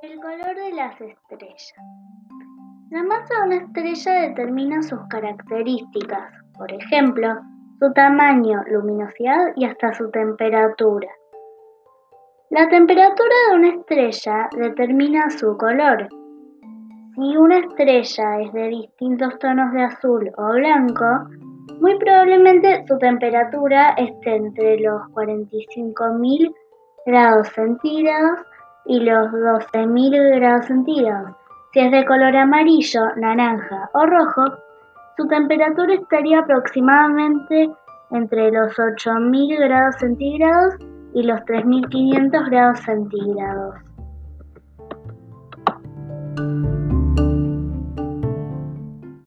El color de las estrellas. La masa de una estrella determina sus características, por ejemplo, su tamaño, luminosidad y hasta su temperatura. La temperatura de una estrella determina su color. Si una estrella es de distintos tonos de azul o blanco, muy probablemente su temperatura esté entre los 45.000 grados centígrados y los 12.000 grados centígrados. Si es de color amarillo, naranja o rojo, su temperatura estaría aproximadamente entre los 8.000 grados centígrados y los 3.500 grados centígrados.